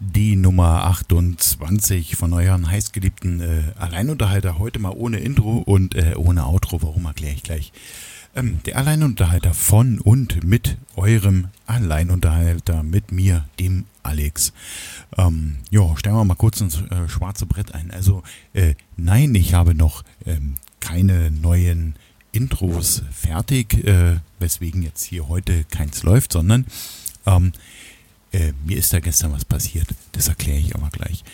die Nummer 28 von euren heißgeliebten äh, Alleinunterhalter. Heute mal ohne Intro und äh, ohne Outro. Warum erkläre ich gleich. Ähm, der Alleinunterhalter von und mit eurem Alleinunterhalter, mit mir, dem Alex. Ähm, ja, stellen wir mal kurz ins äh, schwarze Brett ein. Also, äh, nein, ich habe noch ähm, keine neuen Intros fertig, äh, weswegen jetzt hier heute keins läuft, sondern ähm, äh, mir ist da gestern was passiert. Das erkläre ich aber gleich.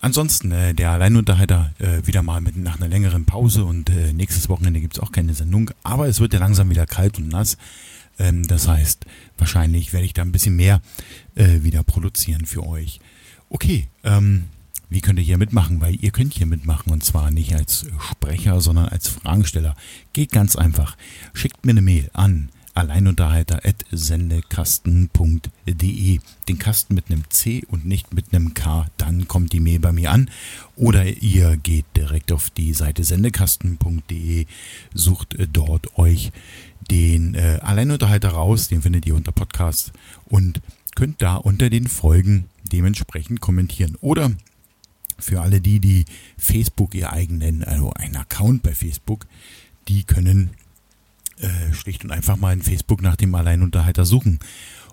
Ansonsten, äh, der Alleinunterhalter äh, wieder mal mit, nach einer längeren Pause und äh, nächstes Wochenende gibt es auch keine Sendung. Aber es wird ja langsam wieder kalt und nass. Ähm, das heißt, wahrscheinlich werde ich da ein bisschen mehr äh, wieder produzieren für euch. Okay, ähm, wie könnt ihr hier mitmachen? Weil ihr könnt hier mitmachen und zwar nicht als Sprecher, sondern als Fragensteller. Geht ganz einfach. Schickt mir eine Mail an alleinunterhalter.sendekasten.de. Den Kasten mit einem C und nicht mit einem K, dann kommt die Mail bei mir an. Oder ihr geht direkt auf die Seite sendekasten.de, sucht äh, dort euch den äh, Alleinunterhalter raus, den findet ihr unter Podcast und könnt da unter den Folgen dementsprechend kommentieren. Oder für alle die, die Facebook ihr eigen nennen, also einen Account bei Facebook, die können äh, schlicht und einfach mal in Facebook nach dem Alleinunterhalter suchen.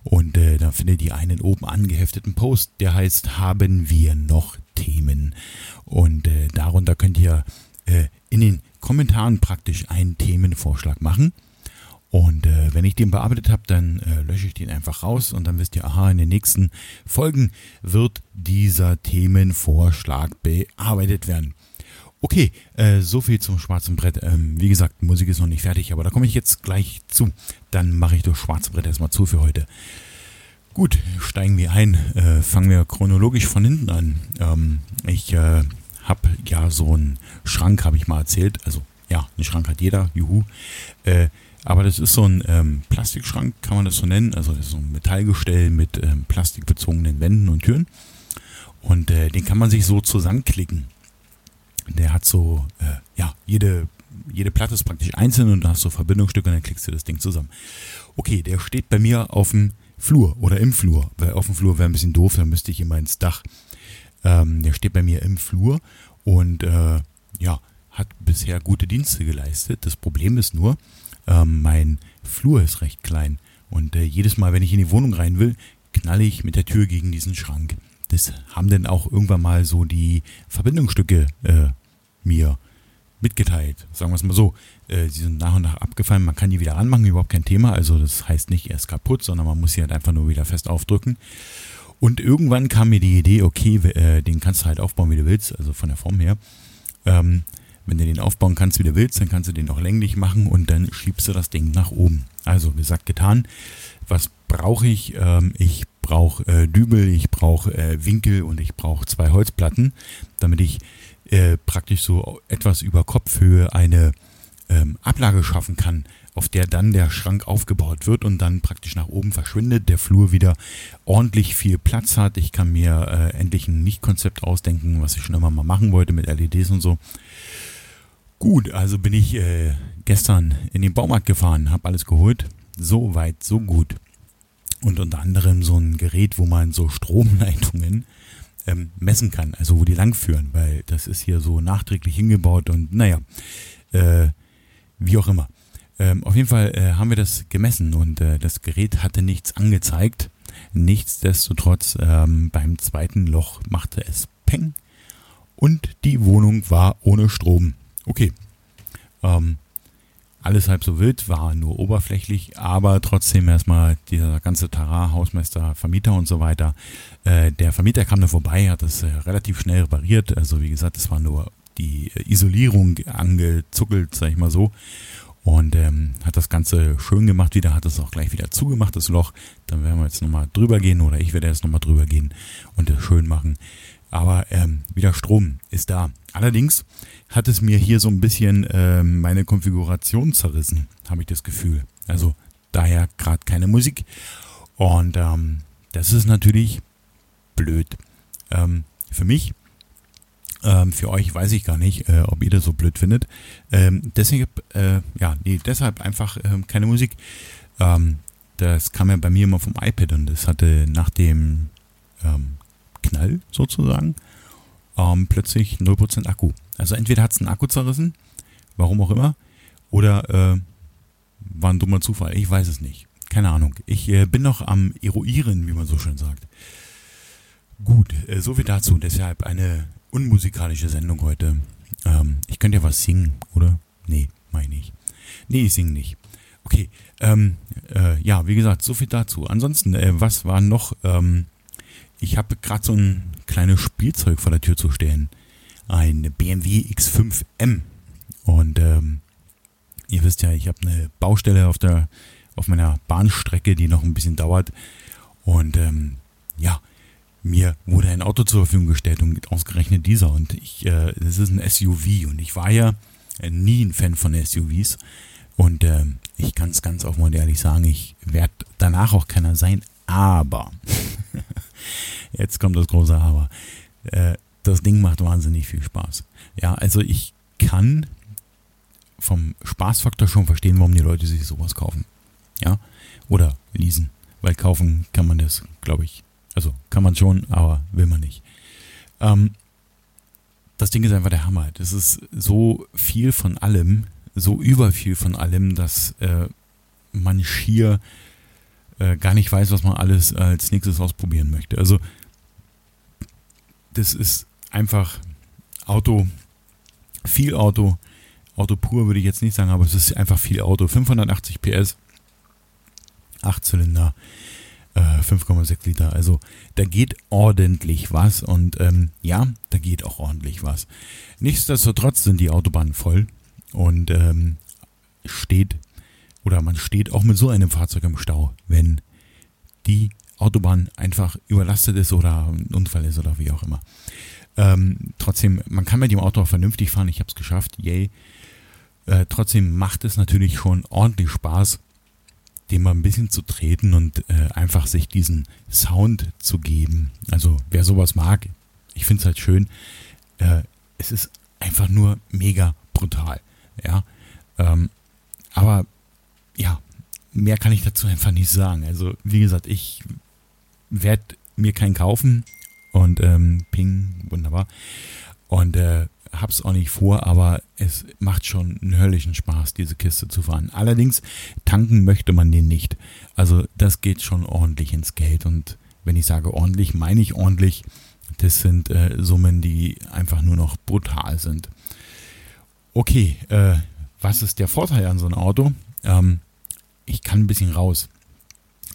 Und äh, da findet ihr einen oben angehefteten Post, der heißt Haben wir noch Themen? Und äh, darunter könnt ihr äh, in den Kommentaren praktisch einen Themenvorschlag machen. Und äh, wenn ich den bearbeitet habe, dann äh, lösche ich den einfach raus und dann wisst ihr, aha, in den nächsten Folgen wird dieser Themenvorschlag bearbeitet werden. Okay, äh, so viel zum schwarzen Brett. Ähm, wie gesagt, Musik ist noch nicht fertig, aber da komme ich jetzt gleich zu. Dann mache ich das schwarze Brett erstmal zu für heute. Gut, steigen wir ein. Äh, fangen wir chronologisch von hinten an. Ähm, ich äh, habe ja so einen Schrank, habe ich mal erzählt. Also ja, einen Schrank hat jeder, juhu. Äh, aber das ist so ein ähm, Plastikschrank, kann man das so nennen. Also das ist so ein Metallgestell mit ähm, plastikbezogenen Wänden und Türen. Und äh, den kann man sich so zusammenklicken. Der hat so, äh, ja, jede, jede Platte ist praktisch einzeln und du hast so Verbindungsstücke und dann klickst du das Ding zusammen. Okay, der steht bei mir auf dem Flur oder im Flur, weil auf dem Flur wäre ein bisschen doof, dann müsste ich immer ins Dach. Ähm, der steht bei mir im Flur und äh, ja, hat bisher gute Dienste geleistet. Das Problem ist nur, ähm, mein Flur ist recht klein und äh, jedes Mal, wenn ich in die Wohnung rein will, knalle ich mit der Tür gegen diesen Schrank das haben dann auch irgendwann mal so die Verbindungsstücke äh, mir mitgeteilt. Sagen wir es mal so. Äh, sie sind nach und nach abgefallen. Man kann die wieder anmachen, überhaupt kein Thema. Also das heißt nicht erst kaputt, sondern man muss sie halt einfach nur wieder fest aufdrücken. Und irgendwann kam mir die Idee, okay, äh, den kannst du halt aufbauen, wie du willst, also von der Form her. Ähm, wenn du den aufbauen kannst, wie du willst, dann kannst du den auch länglich machen und dann schiebst du das Ding nach oben. Also gesagt, getan. Was brauche ich? Ähm, ich brauche äh, Dübel, ich brauche äh, Winkel und ich brauche zwei Holzplatten, damit ich äh, praktisch so etwas über Kopfhöhe eine ähm, Ablage schaffen kann, auf der dann der Schrank aufgebaut wird und dann praktisch nach oben verschwindet, der Flur wieder ordentlich viel Platz hat. Ich kann mir äh, endlich ein Nicht-Konzept ausdenken, was ich schon immer mal machen wollte mit LEDs und so. Gut, also bin ich äh, gestern in den Baumarkt gefahren, habe alles geholt. So weit, so gut und unter anderem so ein Gerät, wo man so Stromleitungen ähm, messen kann, also wo die langführen, weil das ist hier so nachträglich hingebaut und naja, äh, wie auch immer. Ähm, auf jeden Fall äh, haben wir das gemessen und äh, das Gerät hatte nichts angezeigt. Nichtsdestotrotz ähm, beim zweiten Loch machte es Peng und die Wohnung war ohne Strom. Okay. Ähm, alles halb so wild, war nur oberflächlich, aber trotzdem erstmal dieser ganze Tara, Hausmeister, Vermieter und so weiter. Äh, der Vermieter kam da vorbei, hat das äh, relativ schnell repariert. Also wie gesagt, es war nur die Isolierung angezuckelt, sag ich mal so. Und ähm, hat das Ganze schön gemacht wieder, hat es auch gleich wieder zugemacht, das Loch. Dann werden wir jetzt nochmal drüber gehen oder ich werde jetzt nochmal drüber gehen und es schön machen. Aber ähm, wieder Strom ist da. Allerdings hat es mir hier so ein bisschen ähm, meine Konfiguration zerrissen, habe ich das Gefühl. Also daher gerade keine Musik. Und ähm, das ist natürlich blöd. Ähm, für mich, ähm, für euch weiß ich gar nicht, äh, ob ihr das so blöd findet. Ähm, deshalb, äh, ja, nee, deshalb einfach äh, keine Musik. Ähm, das kam ja bei mir immer vom iPad und das hatte nach dem ähm, Zufall sozusagen ähm, plötzlich 0% Akku. Also entweder hat es einen Akku zerrissen, warum auch immer, oder äh, war ein dummer Zufall. Ich weiß es nicht. Keine Ahnung. Ich äh, bin noch am Eruieren, wie man so schön sagt. Gut, äh, so viel dazu. Deshalb eine unmusikalische Sendung heute. Ähm, ich könnte ja was singen, oder? Nee, meine ich. Nee, ich singe nicht. Okay, ähm, äh, ja, wie gesagt, so viel dazu. Ansonsten, äh, was war noch? Ähm, ich habe gerade so ein kleines Spielzeug vor der Tür zu stehen. Ein BMW X5M. Und ähm, ihr wisst ja, ich habe eine Baustelle auf der auf meiner Bahnstrecke, die noch ein bisschen dauert. Und ähm, ja, mir wurde ein Auto zur Verfügung gestellt und ausgerechnet dieser. Und ich, äh, das ist ein SUV. Und ich war ja äh, nie ein Fan von SUVs. Und äh, ich kann es ganz offen und ehrlich sagen, ich werde danach auch keiner sein. Aber, jetzt kommt das große Aber, äh, das Ding macht wahnsinnig viel Spaß. Ja, also ich kann vom Spaßfaktor schon verstehen, warum die Leute sich sowas kaufen. Ja, oder leasen, weil kaufen kann man das, glaube ich. Also kann man schon, aber will man nicht. Ähm, das Ding ist einfach der Hammer. Das ist so viel von allem, so überviel von allem, dass äh, man schier äh, gar nicht weiß, was man alles als nächstes ausprobieren möchte. Also das ist einfach Auto, viel Auto, Auto pur würde ich jetzt nicht sagen, aber es ist einfach viel Auto. 580 PS, 8 Zylinder, äh, 5,6 Liter. Also da geht ordentlich was und ähm, ja, da geht auch ordentlich was. Nichtsdestotrotz sind die Autobahnen voll und ähm, steht oder man steht auch mit so einem Fahrzeug im Stau, wenn die Autobahn einfach überlastet ist oder ein Unfall ist oder wie auch immer. Ähm, trotzdem, man kann mit dem Auto auch vernünftig fahren. Ich habe es geschafft, yay. Äh, trotzdem macht es natürlich schon ordentlich Spaß, dem mal ein bisschen zu treten und äh, einfach sich diesen Sound zu geben. Also wer sowas mag, ich finde es halt schön. Äh, es ist einfach nur mega brutal. Ja. Ähm, aber ja, mehr kann ich dazu einfach nicht sagen. Also, wie gesagt, ich werde mir keinen kaufen und ähm, Ping, wunderbar. Und äh, hab's auch nicht vor, aber es macht schon einen höllischen Spaß, diese Kiste zu fahren. Allerdings tanken möchte man den nicht. Also das geht schon ordentlich ins Geld. Und wenn ich sage ordentlich, meine ich ordentlich. Das sind äh, Summen, die einfach nur noch brutal sind. Okay, äh, was ist der Vorteil an so einem Auto? Ähm, ich kann ein bisschen raus.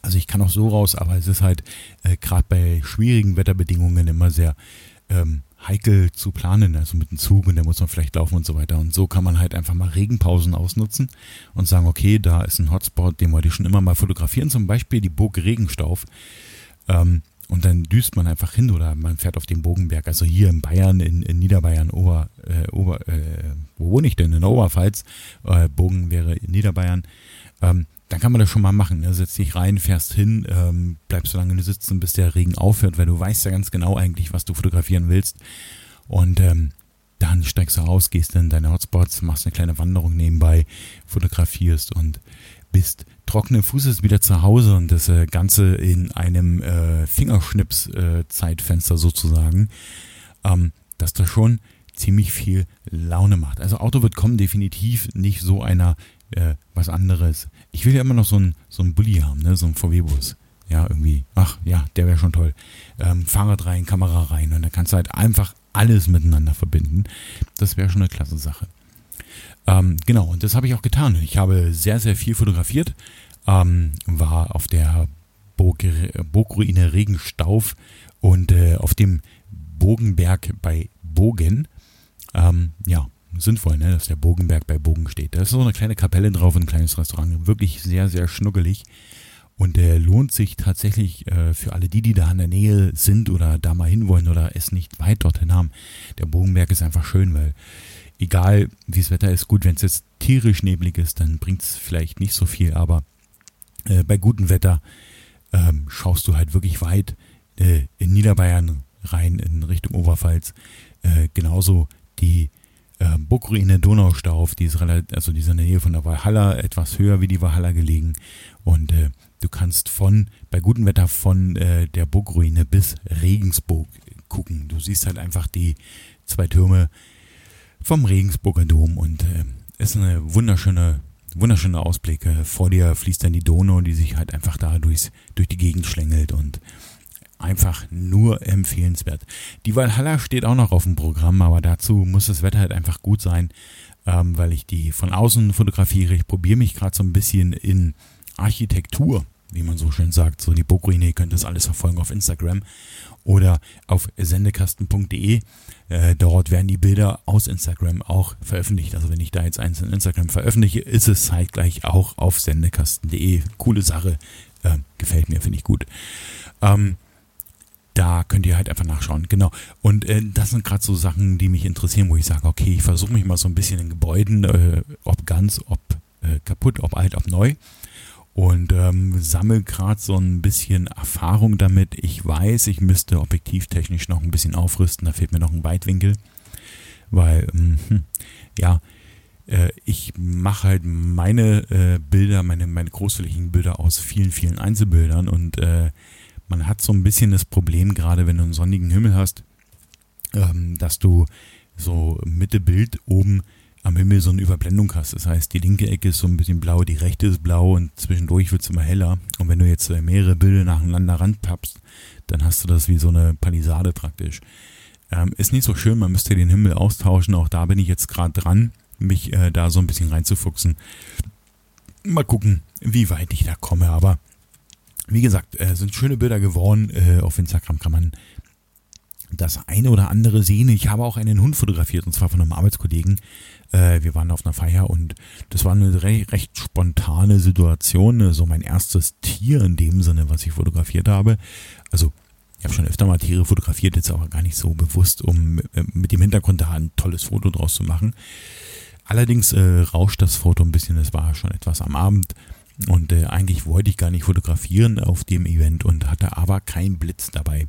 Also ich kann auch so raus, aber es ist halt äh, gerade bei schwierigen Wetterbedingungen immer sehr ähm, heikel zu planen, also mit dem Zug und der muss man vielleicht laufen und so weiter. Und so kann man halt einfach mal Regenpausen ausnutzen und sagen, okay, da ist ein Hotspot, den wollte ich schon immer mal fotografieren, zum Beispiel die Burg Regenstauf. Ähm, und dann düst man einfach hin oder man fährt auf den Bogenberg. Also hier in Bayern, in, in Niederbayern, Ober, äh, Ober, äh, wo wohne ich denn? In Oberpfalz. Äh, Bogen wäre in Niederbayern. Ähm, dann kann man das schon mal machen. Ne? Setz dich rein, fährst hin, ähm, bleibst so lange sitzen, bis der Regen aufhört, weil du weißt ja ganz genau eigentlich, was du fotografieren willst. Und ähm, dann steigst du raus, gehst in deine Hotspots, machst eine kleine Wanderung nebenbei, fotografierst und bist trockenen Fußes wieder zu Hause und das äh, Ganze in einem äh, Fingerschnips-Zeitfenster äh, sozusagen, ähm, dass das schon ziemlich viel Laune macht. Also Auto wird kommen, definitiv nicht so einer äh, was anderes. Ich will ja immer noch so einen so Bulli haben, ne? so einen VW-Bus. Ja, irgendwie, ach ja, der wäre schon toll. Ähm, Fahrrad rein, Kamera rein und dann kannst du halt einfach alles miteinander verbinden. Das wäre schon eine klasse Sache. Ähm, genau, und das habe ich auch getan. Ich habe sehr, sehr viel fotografiert, ähm, war auf der Burgruine Regenstauf und äh, auf dem Bogenberg bei Bogen. Ähm, ja, sinnvoll, ne, dass der Bogenberg bei Bogen steht. Da ist so eine kleine Kapelle drauf, ein kleines Restaurant. Wirklich sehr, sehr schnuggelig. Und der lohnt sich tatsächlich äh, für alle die, die da in der Nähe sind oder da mal hinwollen oder es nicht weit dorthin haben. Der Bogenberg ist einfach schön, weil egal wie das Wetter ist, gut, wenn es jetzt tierisch neblig ist, dann bringt es vielleicht nicht so viel, aber äh, bei gutem Wetter ähm, schaust du halt wirklich weit äh, in Niederbayern rein in Richtung Oberpfalz. Äh, genauso die äh, Burgruine Donaustauf, die ist relativ, also die ist in der Nähe von der Valhalla, etwas höher wie die Valhalla gelegen. Und äh, du kannst von, bei gutem Wetter von äh, der Burgruine bis Regensburg gucken. Du siehst halt einfach die zwei Türme vom Regensburger Dom und äh, ist eine wunderschöne, wunderschöne Ausblick. Vor dir fließt dann die Donau, die sich halt einfach da durchs, durch die Gegend schlängelt und einfach nur empfehlenswert. Die Valhalla steht auch noch auf dem Programm, aber dazu muss das Wetter halt einfach gut sein, ähm, weil ich die von außen fotografiere. Ich probiere mich gerade so ein bisschen in Architektur, wie man so schön sagt. So die Burgruine, könnt das alles verfolgen auf Instagram oder auf sendekasten.de. Äh, dort werden die Bilder aus Instagram auch veröffentlicht. Also wenn ich da jetzt eins in Instagram veröffentliche, ist es zeitgleich auch auf sendekasten.de. Coole Sache. Äh, gefällt mir, finde ich gut. Ähm, da könnt ihr halt einfach nachschauen. Genau. Und äh, das sind gerade so Sachen, die mich interessieren, wo ich sage, okay, ich versuche mich mal so ein bisschen in Gebäuden, äh, ob ganz, ob äh, kaputt, ob alt, ob neu. Und ähm, sammle gerade so ein bisschen Erfahrung damit. Ich weiß, ich müsste objektivtechnisch noch ein bisschen aufrüsten. Da fehlt mir noch ein Weitwinkel. Weil, ähm, hm, ja, äh, ich mache halt meine äh, Bilder, meine, meine großflächigen Bilder aus vielen, vielen Einzelbildern und äh, man hat so ein bisschen das Problem, gerade wenn du einen sonnigen Himmel hast, ähm, dass du so Mitte Bild oben am Himmel so eine Überblendung hast. Das heißt, die linke Ecke ist so ein bisschen blau, die rechte ist blau und zwischendurch wird es immer heller. Und wenn du jetzt äh, mehrere Bilder nacheinander ranpappst, dann hast du das wie so eine Palisade praktisch. Ähm, ist nicht so schön, man müsste den Himmel austauschen. Auch da bin ich jetzt gerade dran, mich äh, da so ein bisschen reinzufuchsen. Mal gucken, wie weit ich da komme. Aber wie gesagt, äh, sind schöne Bilder geworden. Äh, auf Instagram kann man das eine oder andere sehen. Ich habe auch einen Hund fotografiert, und zwar von einem Arbeitskollegen. Äh, wir waren auf einer Feier und das war eine re recht spontane Situation. So mein erstes Tier in dem Sinne, was ich fotografiert habe. Also ich habe schon öfter mal Tiere fotografiert, jetzt aber gar nicht so bewusst, um äh, mit dem Hintergrund da ein tolles Foto draus zu machen. Allerdings äh, rauscht das Foto ein bisschen, es war schon etwas am Abend und äh, eigentlich wollte ich gar nicht fotografieren auf dem Event und hatte aber keinen Blitz dabei.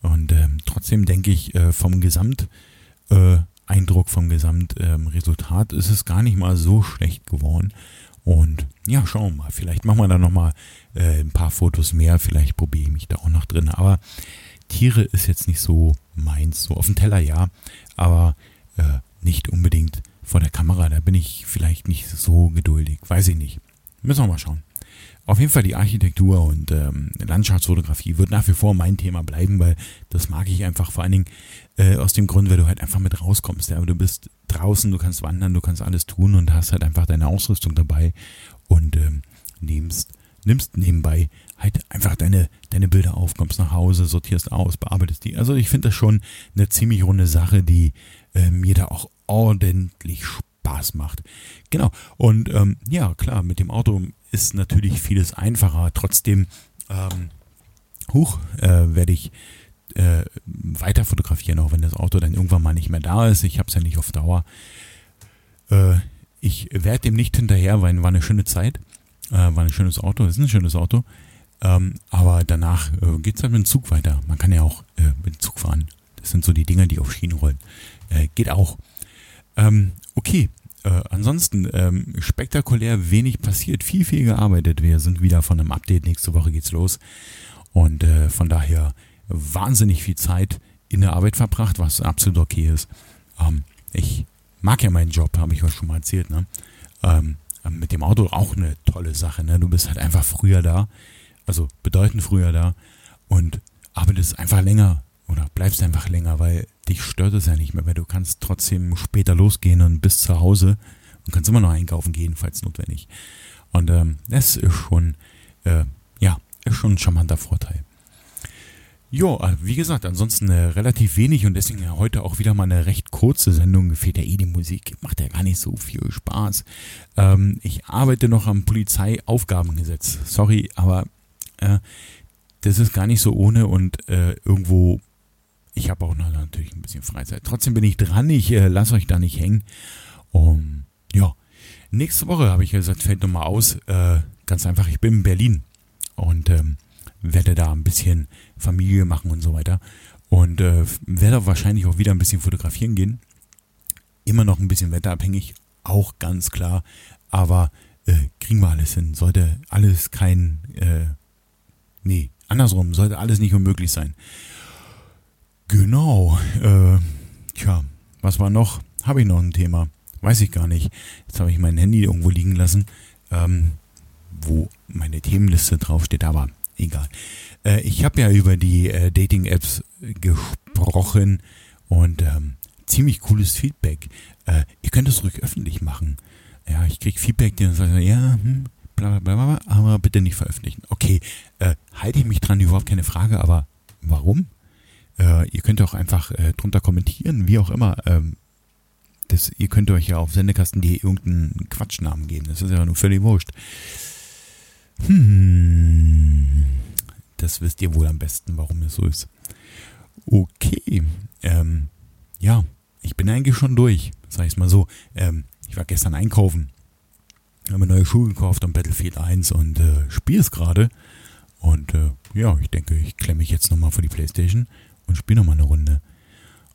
Und ähm, trotzdem denke ich, äh, vom Gesamteindruck, äh, vom Gesamtresultat ähm, ist es gar nicht mal so schlecht geworden. Und ja, schauen wir mal. Vielleicht machen wir da nochmal äh, ein paar Fotos mehr. Vielleicht probiere ich mich da auch noch drin. Aber Tiere ist jetzt nicht so meins. So auf dem Teller ja, aber äh, nicht unbedingt vor der Kamera. Da bin ich vielleicht nicht so geduldig. Weiß ich nicht. Müssen wir mal schauen. Auf jeden Fall die Architektur und ähm, Landschaftsfotografie wird nach wie vor mein Thema bleiben, weil das mag ich einfach vor allen Dingen äh, aus dem Grund, weil du halt einfach mit rauskommst. Ja? Du bist draußen, du kannst wandern, du kannst alles tun und hast halt einfach deine Ausrüstung dabei und ähm, nimmst, nimmst nebenbei halt einfach deine, deine Bilder auf, kommst nach Hause, sortierst aus, bearbeitest die. Also ich finde das schon eine ziemlich runde Sache, die äh, mir da auch ordentlich Spaß Spaß macht. Genau. Und ähm, ja, klar, mit dem Auto ist natürlich vieles einfacher. Trotzdem, ähm, hoch, äh, werde ich äh, weiter fotografieren, auch wenn das Auto dann irgendwann mal nicht mehr da ist. Ich habe es ja nicht auf Dauer. Äh, ich werde dem nicht hinterher, weil war eine schöne Zeit. Äh, war ein schönes Auto, ist ein schönes Auto. Ähm, aber danach äh, geht es halt mit dem Zug weiter. Man kann ja auch äh, mit dem Zug fahren. Das sind so die Dinger, die auf Schienen rollen. Äh, geht auch. Ähm, okay, äh, ansonsten ähm, spektakulär wenig passiert, viel, viel gearbeitet. Wir sind wieder von einem Update. Nächste Woche geht's los. Und äh, von daher wahnsinnig viel Zeit in der Arbeit verbracht, was absolut okay ist. Ähm, ich mag ja meinen Job, habe ich euch schon mal erzählt. Ne? Ähm, mit dem Auto auch eine tolle Sache. Ne? Du bist halt einfach früher da, also bedeutend früher da und arbeitest einfach länger oder bleibst einfach länger, weil dich stört es ja nicht mehr, weil du kannst trotzdem später losgehen und bis zu Hause und kannst immer noch einkaufen gehen, falls notwendig. Und ähm, das ist schon, äh, ja, ist schon ein charmanter Vorteil. Jo, äh, wie gesagt, ansonsten äh, relativ wenig und deswegen ja heute auch wieder mal eine recht kurze Sendung. Fehlt ja eh die Musik, macht ja gar nicht so viel Spaß. Ähm, ich arbeite noch am Polizeiaufgabengesetz. Sorry, aber äh, das ist gar nicht so ohne und äh, irgendwo ich habe auch noch natürlich ein bisschen Freizeit. Trotzdem bin ich dran, ich äh, lasse euch da nicht hängen. Um, ja, nächste Woche habe ich gesagt, fällt nochmal aus. Äh, ganz einfach, ich bin in Berlin und ähm, werde da ein bisschen Familie machen und so weiter. Und äh, werde wahrscheinlich auch wieder ein bisschen fotografieren gehen. Immer noch ein bisschen wetterabhängig, auch ganz klar. Aber äh, kriegen wir alles hin. Sollte alles kein, äh, nee, andersrum, sollte alles nicht unmöglich sein. Genau. Äh, tja, was war noch? Habe ich noch ein Thema? Weiß ich gar nicht. Jetzt habe ich mein Handy irgendwo liegen lassen, ähm, wo meine Themenliste draufsteht, aber egal. Äh, ich habe ja über die äh, Dating-Apps gesprochen und ähm, ziemlich cooles Feedback. Äh, ihr könnt es ruhig öffentlich machen. Ja, ich kriege Feedback, die sagen, ja, hm, bla, bla, bla, aber bitte nicht veröffentlichen. Okay, äh, halte ich mich dran, überhaupt keine Frage, aber warum? Äh, ihr könnt auch einfach äh, drunter kommentieren, wie auch immer. Ähm, das, ihr könnt euch ja auf Sendekasten.de irgendeinen Quatschnamen geben. Das ist ja nur völlig wurscht. Hm, das wisst ihr wohl am besten, warum es so ist. Okay, ähm, ja, ich bin eigentlich schon durch, sag ich mal so. Ähm, ich war gestern einkaufen, habe neue Schuhe gekauft am Battlefield 1 und äh, spiele es gerade. Und äh, ja, ich denke, ich klemme mich jetzt nochmal vor die Playstation und spiele nochmal eine Runde.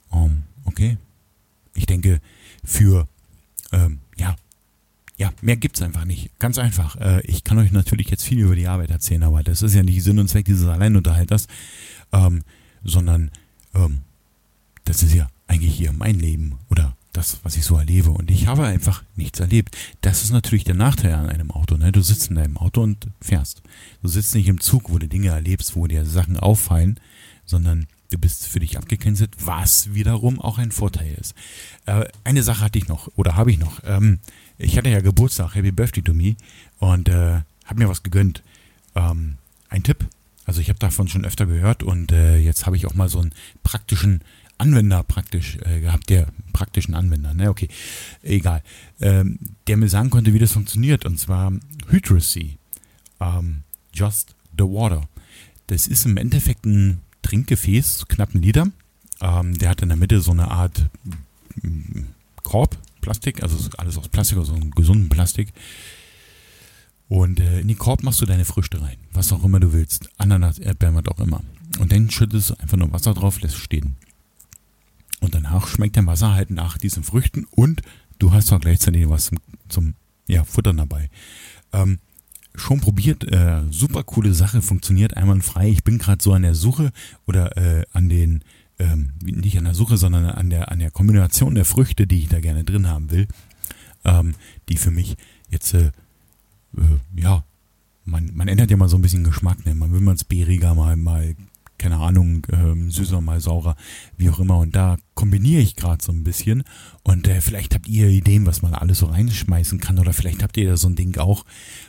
Um, okay. Ich denke, für, ähm, ja, ja, mehr gibt's einfach nicht. Ganz einfach. Äh, ich kann euch natürlich jetzt viel über die Arbeit erzählen, aber das ist ja nicht Sinn und Zweck dieses Alleinunterhalters, ähm, sondern ähm, das ist ja eigentlich hier mein Leben oder das, was ich so erlebe. Und ich habe einfach nichts erlebt. Das ist natürlich der Nachteil an einem Auto. Ne? Du sitzt in deinem Auto und fährst. Du sitzt nicht im Zug, wo du Dinge erlebst, wo dir Sachen auffallen, sondern du bist für dich abgekennzeichnet, was wiederum auch ein Vorteil ist. Äh, eine Sache hatte ich noch oder habe ich noch. Ähm, ich hatte ja Geburtstag, Happy Birthday to me und äh, habe mir was gegönnt. Ähm, ein Tipp. Also ich habe davon schon öfter gehört und äh, jetzt habe ich auch mal so einen praktischen Anwender praktisch äh, gehabt, der praktischen Anwender, ne, okay, egal, ähm, der mir sagen konnte, wie das funktioniert, und zwar Hydrocy, ähm, Just the Water. Das ist im Endeffekt ein Trinkgefäß, knapp ein Liter. Ähm, der hat in der Mitte so eine Art mm, Korb, Plastik, also alles aus Plastik, also einen gesunden Plastik. Und äh, in den Korb machst du deine Früchte rein, was auch immer du willst. Ananas, Erdbeeren, was auch immer. Und dann schüttest du einfach nur Wasser drauf, lässt stehen. Und danach schmeckt dein Wasser halt nach diesen Früchten und du hast auch gleichzeitig was zum, zum ja, Futtern dabei. Ähm, schon probiert, äh, super coole Sache, funktioniert einwandfrei. Ich bin gerade so an der Suche oder äh, an den, ähm, nicht an der Suche, sondern an der, an der Kombination der Früchte, die ich da gerne drin haben will, ähm, die für mich jetzt, äh, äh, ja, man, man ändert ja mal so ein bisschen Geschmack, ne? Man will mal es mal, mal keine Ahnung, ähm, süßer, mal saurer, wie auch immer. Und da kombiniere ich gerade so ein bisschen. Und äh, vielleicht habt ihr Ideen, was man alles so reinschmeißen kann. Oder vielleicht habt ihr da so ein Ding auch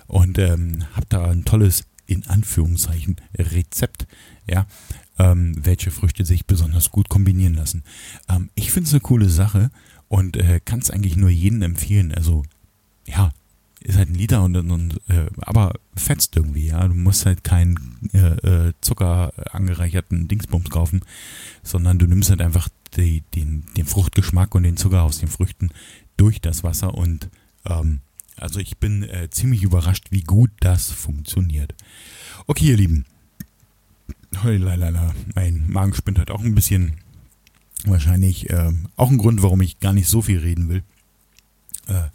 und ähm, habt da ein tolles, in Anführungszeichen, Rezept. Ja, ähm, welche Früchte sich besonders gut kombinieren lassen. Ähm, ich finde es eine coole Sache und äh, kann es eigentlich nur jedem empfehlen. Also, ja, ist halt ein Liter und, und äh, aber fetzt irgendwie, ja. Du musst halt keinen äh, äh, Zucker angereicherten Dingsbums kaufen, sondern du nimmst halt einfach die, den, den Fruchtgeschmack und den Zucker aus den Früchten durch das Wasser und ähm, also ich bin äh, ziemlich überrascht, wie gut das funktioniert. Okay, ihr Lieben. Heulala, mein Magen spinnt halt auch ein bisschen. Wahrscheinlich äh, auch ein Grund, warum ich gar nicht so viel reden will. Äh,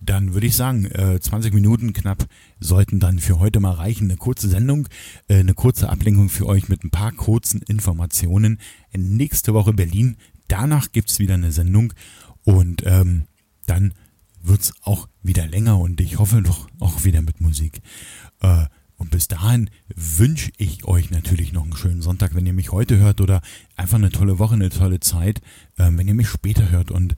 dann würde ich sagen, äh, 20 Minuten knapp sollten dann für heute mal reichen. Eine kurze Sendung, äh, eine kurze Ablenkung für euch mit ein paar kurzen Informationen. Nächste Woche Berlin. Danach gibt's wieder eine Sendung und ähm, dann wird's auch wieder länger und ich hoffe doch auch wieder mit Musik. Äh, und bis dahin wünsche ich euch natürlich noch einen schönen Sonntag, wenn ihr mich heute hört oder einfach eine tolle Woche, eine tolle Zeit, äh, wenn ihr mich später hört und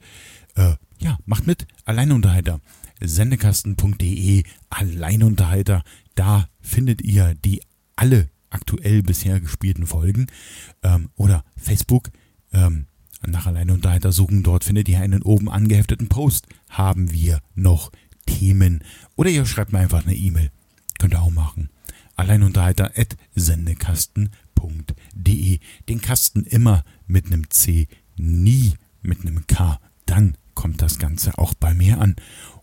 äh, ja, macht mit. Alleinunterhalter. Sendekasten.de Alleinunterhalter. Da findet ihr die alle aktuell bisher gespielten Folgen. Ähm, oder Facebook. Ähm, nach Alleinunterhalter suchen. Dort findet ihr einen oben angehefteten Post. Haben wir noch Themen? Oder ihr schreibt mir einfach eine E-Mail. Könnt ihr auch machen. Alleinunterhalter at sendekasten.de. Den Kasten immer mit einem C, nie mit einem K. Dann kommt das Ganze auch bei mir an.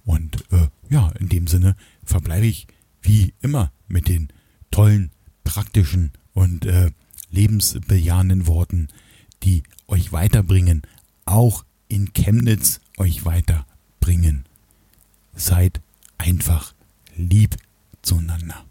Und äh, ja, in dem Sinne verbleibe ich wie immer mit den tollen, praktischen und äh, lebensbejahenden Worten, die euch weiterbringen, auch in Chemnitz euch weiterbringen. Seid einfach lieb zueinander.